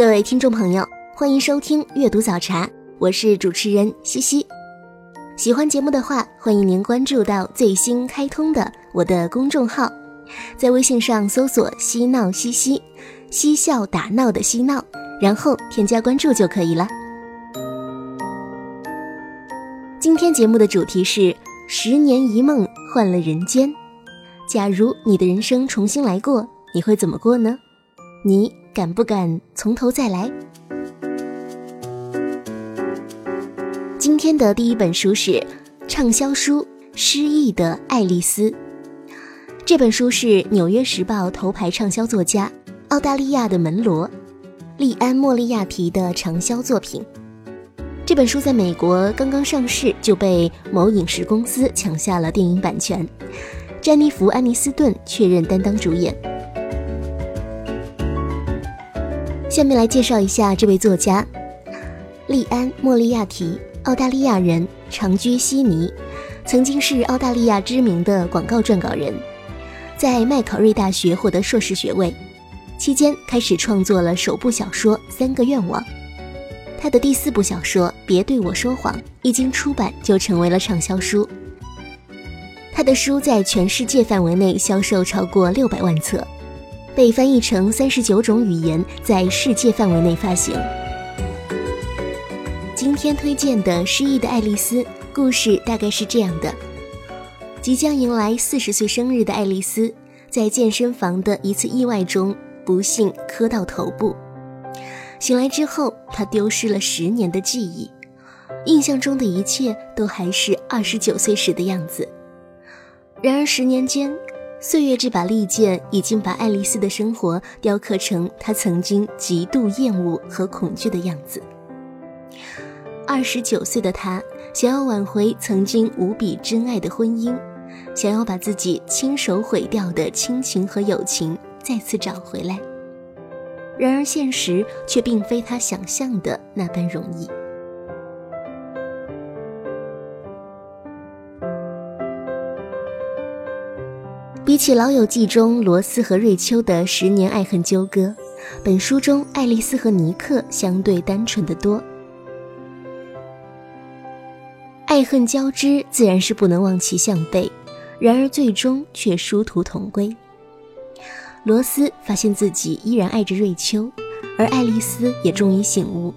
各位听众朋友，欢迎收听阅读早茶，我是主持人西西。喜欢节目的话，欢迎您关注到最新开通的我的公众号，在微信上搜索“嬉闹西西”，嬉笑打闹的嬉闹，然后添加关注就可以了。今天节目的主题是“十年一梦换了人间”。假如你的人生重新来过，你会怎么过呢？你敢不敢从头再来？今天的第一本书是畅销书《失忆的爱丽丝》。这本书是《纽约时报》头牌畅销作家、澳大利亚的门罗利安·莫利亚提的畅销作品。这本书在美国刚刚上市就被某影视公司抢下了电影版权，詹妮弗·安妮斯顿确认担当主演。下面来介绍一下这位作家，利安·莫利亚提，澳大利亚人，长居悉尼，曾经是澳大利亚知名的广告撰稿人，在麦考瑞大学获得硕士学位，期间开始创作了首部小说《三个愿望》，他的第四部小说《别对我说谎》一经出版就成为了畅销书，他的书在全世界范围内销售超过六百万册。被翻译成三十九种语言，在世界范围内发行。今天推荐的《失忆的爱丽丝》故事大概是这样的：即将迎来四十岁生日的爱丽丝，在健身房的一次意外中不幸磕到头部。醒来之后，她丢失了十年的记忆，印象中的一切都还是二十九岁时的样子。然而十年间，岁月这把利剑已经把爱丽丝的生活雕刻成她曾经极度厌恶和恐惧的样子。二十九岁的她想要挽回曾经无比珍爱的婚姻，想要把自己亲手毁掉的亲情和友情再次找回来。然而现实却并非她想象的那般容易。起《老友记》中罗斯和瑞秋的十年爱恨纠葛，本书中爱丽丝和尼克相对单纯的多。爱恨交织，自然是不能望其项背，然而最终却殊途同归。罗斯发现自己依然爱着瑞秋，而爱丽丝也终于醒悟，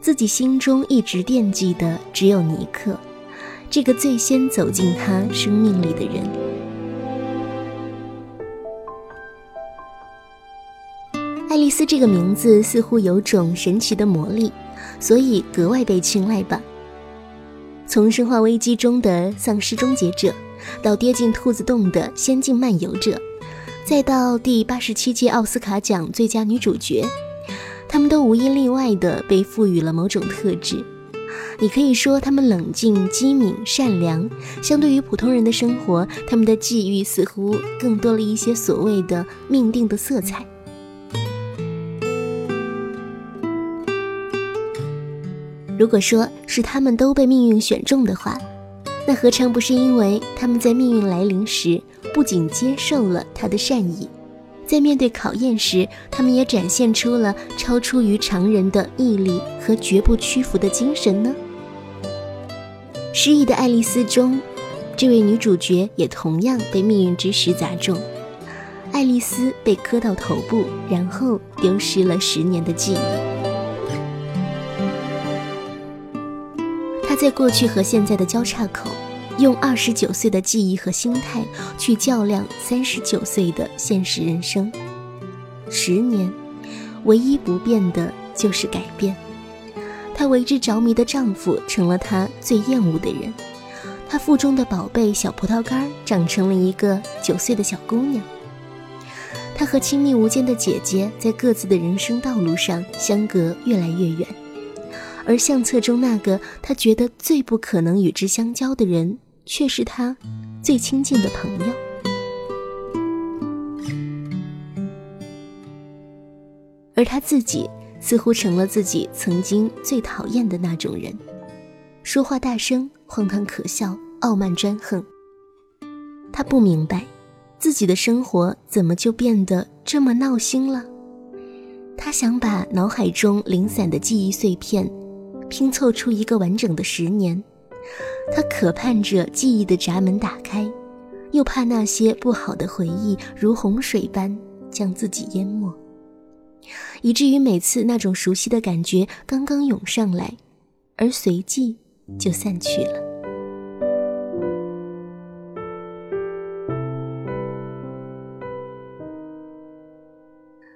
自己心中一直惦记的只有尼克，这个最先走进他生命里的人。爱丽丝这个名字似乎有种神奇的魔力，所以格外被青睐吧。从《生化危机》中的丧尸终结者，到跌进兔子洞的仙境漫游者，再到第八十七届奥斯卡奖最佳女主角，她们都无一例外地被赋予了某种特质。你可以说她们冷静、机敏、善良，相对于普通人的生活，她们的际遇似乎更多了一些所谓的命定的色彩。如果说是他们都被命运选中的话，那何尝不是因为他们在命运来临时不仅接受了他的善意，在面对考验时，他们也展现出了超出于常人的毅力和绝不屈服的精神呢？失忆的爱丽丝中，这位女主角也同样被命运之石砸中，爱丽丝被磕到头部，然后丢失了十年的记忆。在过去和现在的交叉口，用二十九岁的记忆和心态去较量三十九岁的现实人生。十年，唯一不变的就是改变。她为之着迷的丈夫成了她最厌恶的人，她腹中的宝贝小葡萄干长成了一个九岁的小姑娘。她和亲密无间的姐姐在各自的人生道路上相隔越来越远，而相册中那个他觉得最不可能与之相交的人，却是他最亲近的朋友。而他自己似乎成了自己曾经最讨厌的那种人，说话大声，荒唐可笑，傲慢专横。他不明白。自己的生活怎么就变得这么闹心了？他想把脑海中零散的记忆碎片拼凑出一个完整的十年。他渴盼着记忆的闸门打开，又怕那些不好的回忆如洪水般将自己淹没，以至于每次那种熟悉的感觉刚刚涌上来，而随即就散去了。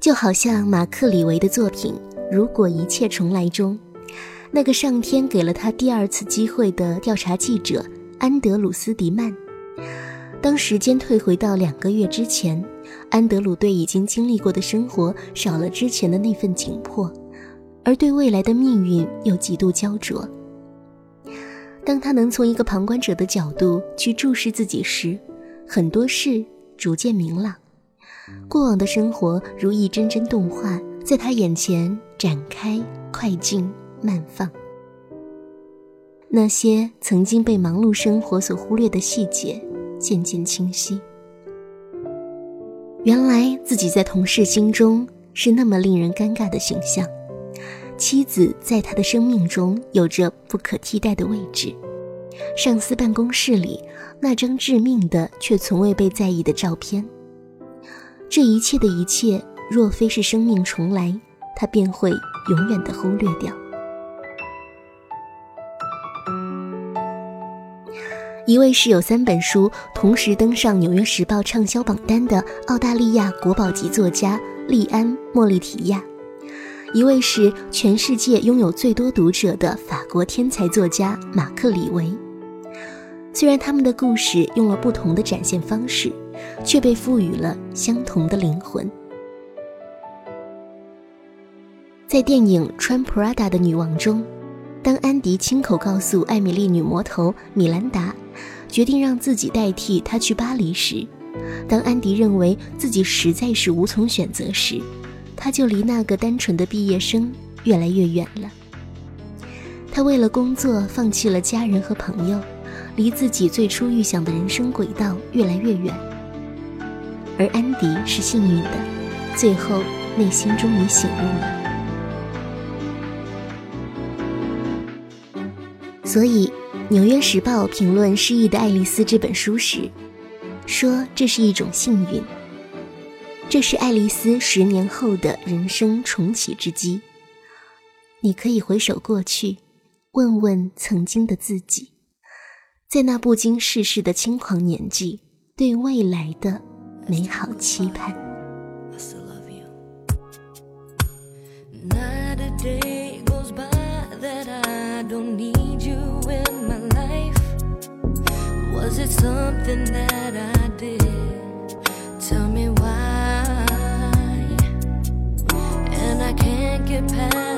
就好像马克·李维的作品《如果一切重来》中，那个上天给了他第二次机会的调查记者安德鲁斯·迪曼。当时间退回到两个月之前，安德鲁对已经经历过的生活少了之前的那份紧迫，而对未来的命运又极度焦灼。当他能从一个旁观者的角度去注视自己时，很多事逐渐明朗。过往的生活如一帧帧动画，在他眼前展开、快进、慢放。那些曾经被忙碌生活所忽略的细节，渐渐清晰。原来自己在同事心中是那么令人尴尬的形象，妻子在他的生命中有着不可替代的位置，上司办公室里那张致命的却从未被在意的照片。这一切的一切，若非是生命重来，他便会永远的忽略掉。一位是有三本书同时登上《纽约时报》畅销榜单的澳大利亚国宝级作家利安·莫利提亚，一位是全世界拥有最多读者的法国天才作家马克·李维。虽然他们的故事用了不同的展现方式。却被赋予了相同的灵魂。在电影《穿 Prada 的女王》中，当安迪亲口告诉艾米丽女魔头米兰达，决定让自己代替他去巴黎时，当安迪认为自己实在是无从选择时，他就离那个单纯的毕业生越来越远了。他为了工作放弃了家人和朋友，离自己最初预想的人生轨道越来越远。而安迪是幸运的，最后内心终于醒悟了。所以，《纽约时报》评论《失忆的爱丽丝》这本书时，说这是一种幸运，这是爱丽丝十年后的人生重启之机。你可以回首过去，问问曾经的自己，在那不经世事的轻狂年纪，对未来的。美好期盼。Something that I did? Tell me why. And I can't get past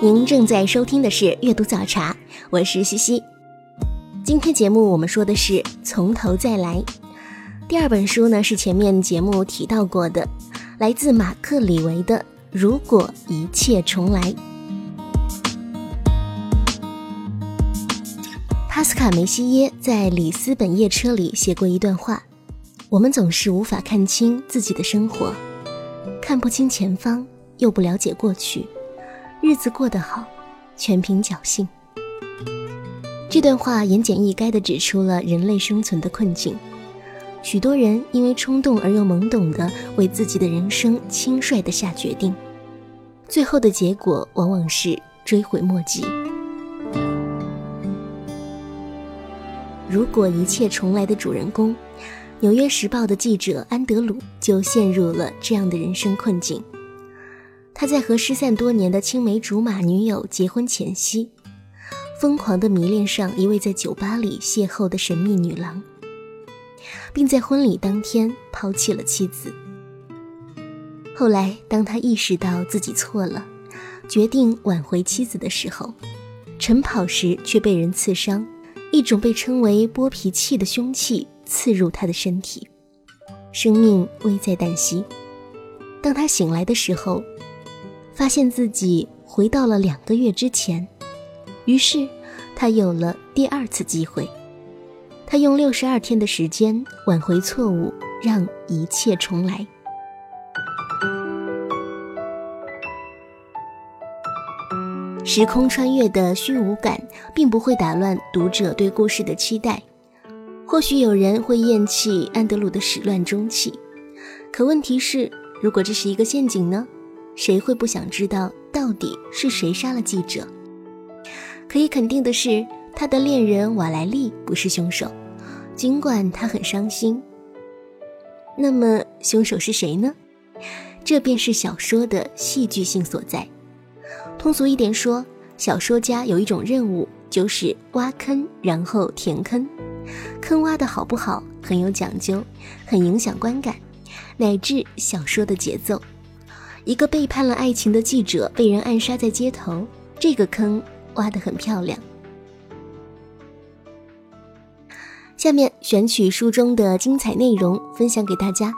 您正在收听的是《阅读早茶》，我是西西。今天节目我们说的是《从头再来》。第二本书呢是前面节目提到过的，来自马克·李维的《如果一切重来》。帕斯卡·梅西耶在《里斯本夜车》里写过一段话：“我们总是无法看清自己的生活，看不清前方，又不了解过去。”日子过得好，全凭侥幸。这段话言简意赅地指出了人类生存的困境。许多人因为冲动而又懵懂地为自己的人生轻率地下决定，最后的结果往往是追悔莫及。如果一切重来的主人公，《纽约时报》的记者安德鲁就陷入了这样的人生困境。他在和失散多年的青梅竹马女友结婚前夕，疯狂地迷恋上一位在酒吧里邂逅的神秘女郎，并在婚礼当天抛弃了妻子。后来，当他意识到自己错了，决定挽回妻子的时候，晨跑时却被人刺伤，一种被称为剥皮器的凶器刺入他的身体，生命危在旦夕。当他醒来的时候，发现自己回到了两个月之前，于是他有了第二次机会。他用六十二天的时间挽回错误，让一切重来。时空穿越的虚无感并不会打乱读者对故事的期待。或许有人会厌弃安德鲁的始乱终弃，可问题是，如果这是一个陷阱呢？谁会不想知道到底是谁杀了记者？可以肯定的是，他的恋人瓦莱丽不是凶手，尽管他很伤心。那么，凶手是谁呢？这便是小说的戏剧性所在。通俗一点说，小说家有一种任务，就是挖坑，然后填坑。坑挖的好不好，很有讲究，很影响观感，乃至小说的节奏。一个背叛了爱情的记者被人暗杀在街头，这个坑挖得很漂亮。下面选取书中的精彩内容分享给大家。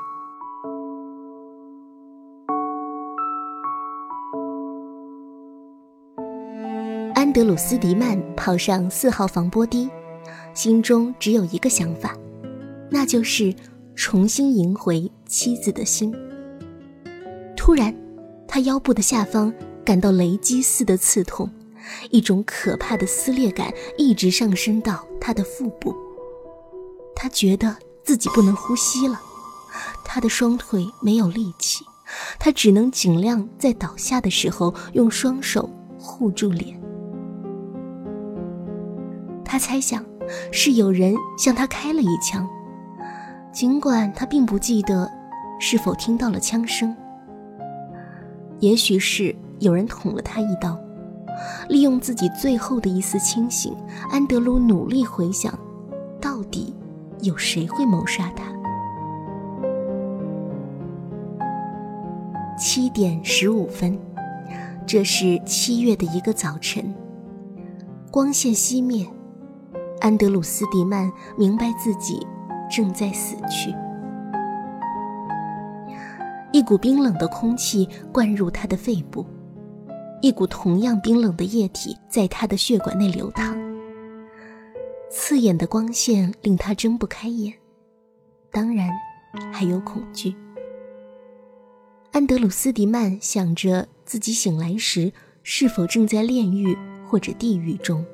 安德鲁斯迪曼跑上四号防波堤，心中只有一个想法，那就是重新赢回妻子的心。突然，他腰部的下方感到雷击似的刺痛，一种可怕的撕裂感一直上升到他的腹部。他觉得自己不能呼吸了，他的双腿没有力气，他只能尽量在倒下的时候用双手护住脸。他猜想是有人向他开了一枪，尽管他并不记得是否听到了枪声。也许是有人捅了他一刀。利用自己最后的一丝清醒，安德鲁努力回想，到底。有谁会谋杀他？七点十五分，这是七月的一个早晨，光线熄灭，安德鲁斯迪曼明白自己正在死去。一股冰冷的空气灌入他的肺部，一股同样冰冷的液体在他的血管内流淌。刺眼的光线令他睁不开眼，当然，还有恐惧。安德鲁斯迪曼想着自己醒来时是否正在炼狱或者地狱中。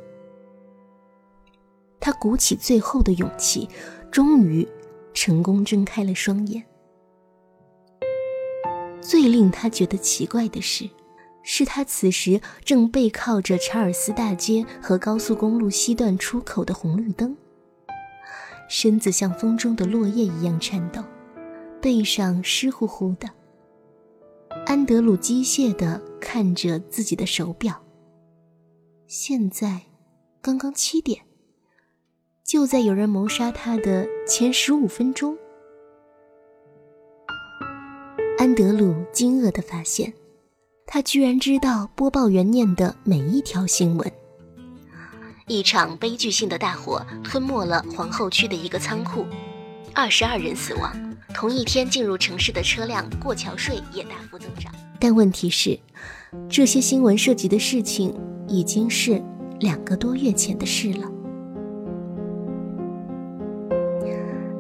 他鼓起最后的勇气，终于成功睁开了双眼。最令他觉得奇怪的是。是他此时正背靠着查尔斯大街和高速公路西段出口的红绿灯，身子像风中的落叶一样颤抖，背上湿乎乎的。安德鲁机械地看着自己的手表，现在刚刚七点，就在有人谋杀他的前十五分钟。安德鲁惊愕地发现。他居然知道播报员念的每一条新闻。一场悲剧性的大火吞没了皇后区的一个仓库，二十二人死亡。同一天进入城市的车辆过桥税也大幅增长。但问题是，这些新闻涉及的事情已经是两个多月前的事了。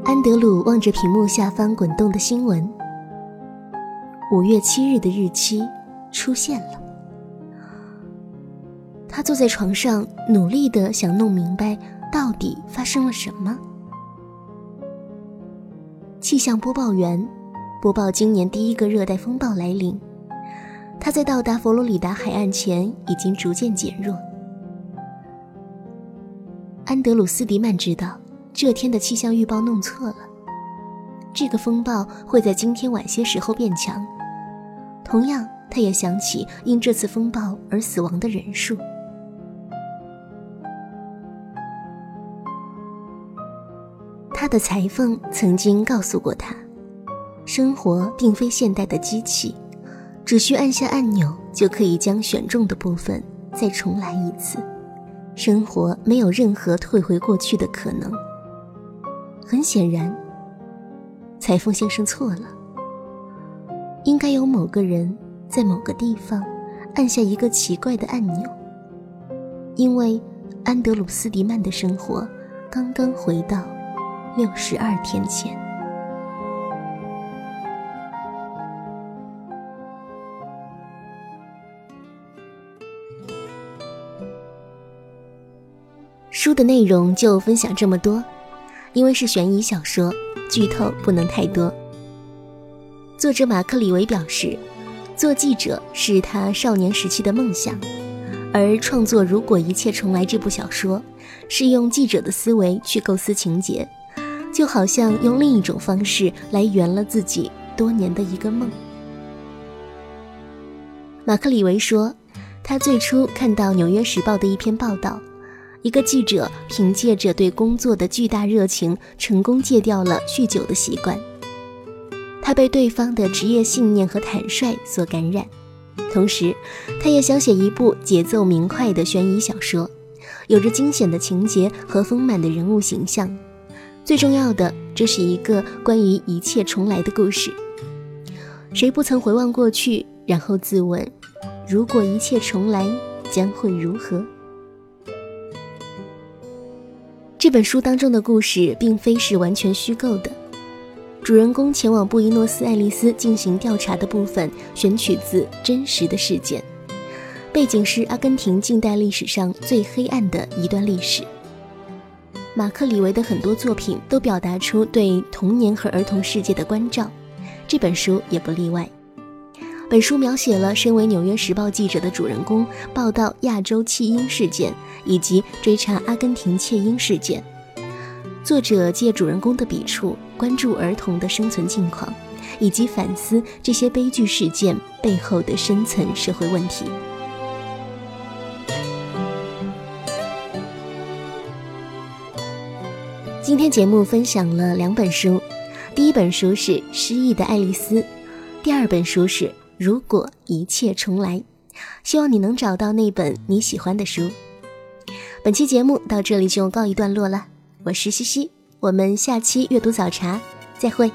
安德鲁望着屏幕下方滚动的新闻，五月七日的日期。出现了。他坐在床上，努力的想弄明白到底发生了什么。气象播报员播报今年第一个热带风暴来临，它在到达佛罗里达海岸前已经逐渐减弱。安德鲁斯迪曼知道这天的气象预报弄错了，这个风暴会在今天晚些时候变强，同样。他也想起因这次风暴而死亡的人数。他的裁缝曾经告诉过他，生活并非现代的机器，只需按下按钮就可以将选中的部分再重来一次。生活没有任何退回过去的可能。很显然，裁缝先生错了。应该有某个人。在某个地方，按下一个奇怪的按钮，因为安德鲁斯迪曼的生活刚刚回到六十二天前。书的内容就分享这么多，因为是悬疑小说，剧透不能太多。作者马克·李维表示。做记者是他少年时期的梦想，而创作《如果一切重来》这部小说，是用记者的思维去构思情节，就好像用另一种方式来圆了自己多年的一个梦。马克·李维说，他最初看到《纽约时报》的一篇报道，一个记者凭借着对工作的巨大热情，成功戒掉了酗酒的习惯。他被对方的职业信念和坦率所感染。同时，他也想写一部节奏明快的悬疑小说，有着惊险的情节和丰满的人物形象。最重要的，这是一个关于一切重来的故事。谁不曾回望过去，然后自问：如果一切重来，将会如何？这本书当中的故事并非是完全虚构的。主人公前往布宜诺斯艾利斯进行调查的部分选取自真实的事件，背景是阿根廷近代历史上最黑暗的一段历史。马克·李维的很多作品都表达出对童年和儿童世界的关照，这本书也不例外。本书描写了身为《纽约时报》记者的主人公报道亚洲弃婴事件以及追查阿根廷窃婴事件。作者借主人公的笔触，关注儿童的生存境况，以及反思这些悲剧事件背后的深层社会问题。今天节目分享了两本书，第一本书是《失忆的爱丽丝》，第二本书是《如果一切重来》。希望你能找到那本你喜欢的书。本期节目到这里就告一段落了。我是西西，我们下期阅读早茶再会。